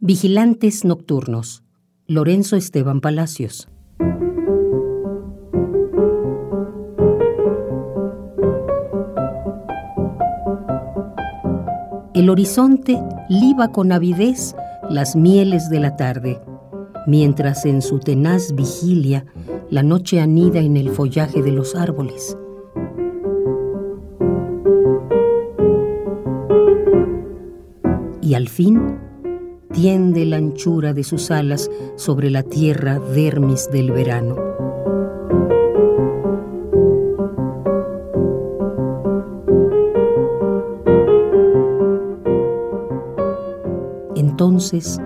Vigilantes Nocturnos. Lorenzo Esteban Palacios. El horizonte liba con avidez las mieles de la tarde, mientras en su tenaz vigilia la noche anida en el follaje de los árboles. Y al fin tiende la anchura de sus alas sobre la tierra dermis del verano. Entonces,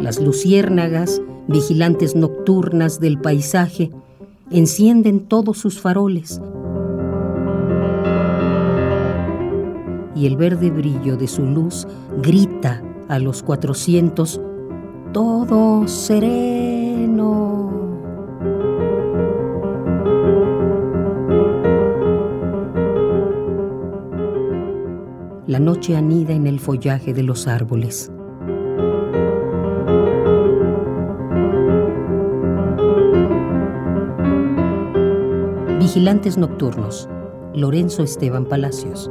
las luciérnagas, vigilantes nocturnas del paisaje, encienden todos sus faroles. Y el verde brillo de su luz grita a los cuatrocientos, todo sereno. La noche anida en el follaje de los árboles. Vigilantes Nocturnos, Lorenzo Esteban Palacios.